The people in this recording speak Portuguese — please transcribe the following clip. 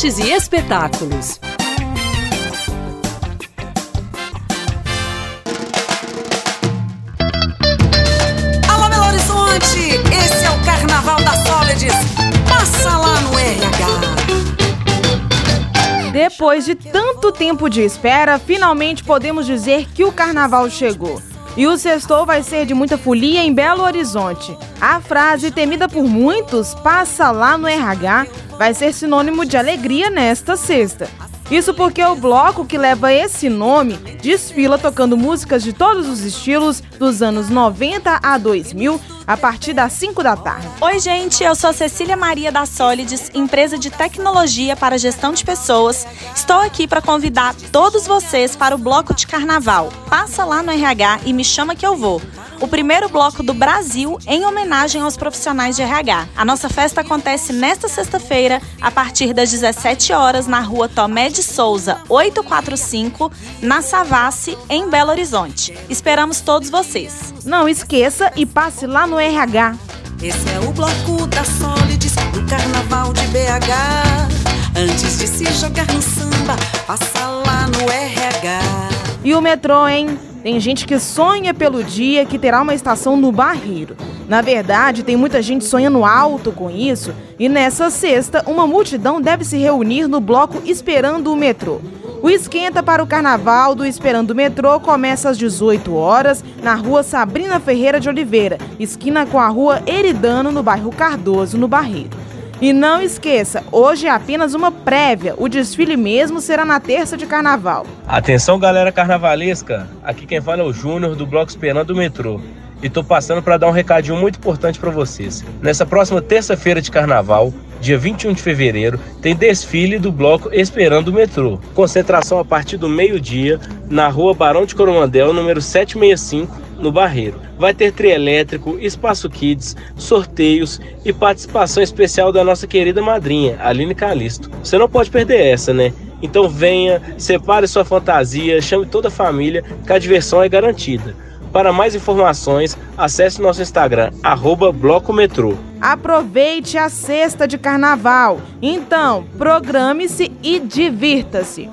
artes e espetáculos. Alô, Belo Horizonte! Esse é o Carnaval da Solides. Passa lá no RH. Depois de tanto tempo de espera, finalmente podemos dizer que o carnaval chegou. E o sextou vai ser de muita folia em Belo Horizonte. A frase temida por muitos, passa lá no RH, vai ser sinônimo de alegria nesta sexta. Isso porque o bloco que leva esse nome desfila tocando músicas de todos os estilos dos anos 90 a 2000 a partir das 5 da tarde. Oi, gente, eu sou Cecília Maria da Solides, empresa de tecnologia para gestão de pessoas. Estou aqui para convidar todos vocês para o bloco de carnaval. Passa lá no RH e me chama que eu vou o primeiro bloco do Brasil em homenagem aos profissionais de RH. A nossa festa acontece nesta sexta-feira, a partir das 17 horas, na rua Tomé de Souza, 845, na Savassi, em Belo Horizonte. Esperamos todos vocês. Não esqueça e passe lá no RH. Esse é o bloco da Solides, do Carnaval de BH. Antes de se jogar no samba, passa lá no RH. E o metrô, hein? Tem gente que sonha pelo dia que terá uma estação no Barreiro. Na verdade, tem muita gente sonhando alto com isso, e nessa sexta, uma multidão deve se reunir no bloco Esperando o Metrô. O esquenta para o carnaval do Esperando o Metrô começa às 18 horas na rua Sabrina Ferreira de Oliveira, esquina com a rua Eridano, no bairro Cardoso, no Barreiro. E não esqueça, hoje é apenas uma prévia. O desfile mesmo será na terça de carnaval. Atenção, galera carnavalesca. Aqui quem fala é o Júnior do Bloco Esperando o Metrô. E tô passando para dar um recadinho muito importante para vocês. Nessa próxima terça-feira de carnaval, dia 21 de fevereiro, tem desfile do bloco Esperando o Metrô. Concentração a partir do meio-dia na rua Barão de Coromandel, número 765, no Barreiro. Vai ter trio elétrico, espaço kids, sorteios e participação especial da nossa querida madrinha, Aline Calisto. Você não pode perder essa, né? Então venha, separe sua fantasia, chame toda a família, que a diversão é garantida. Para mais informações, acesse nosso Instagram, arroba Blocometrô. Aproveite a sexta de carnaval. Então, programe-se e divirta-se.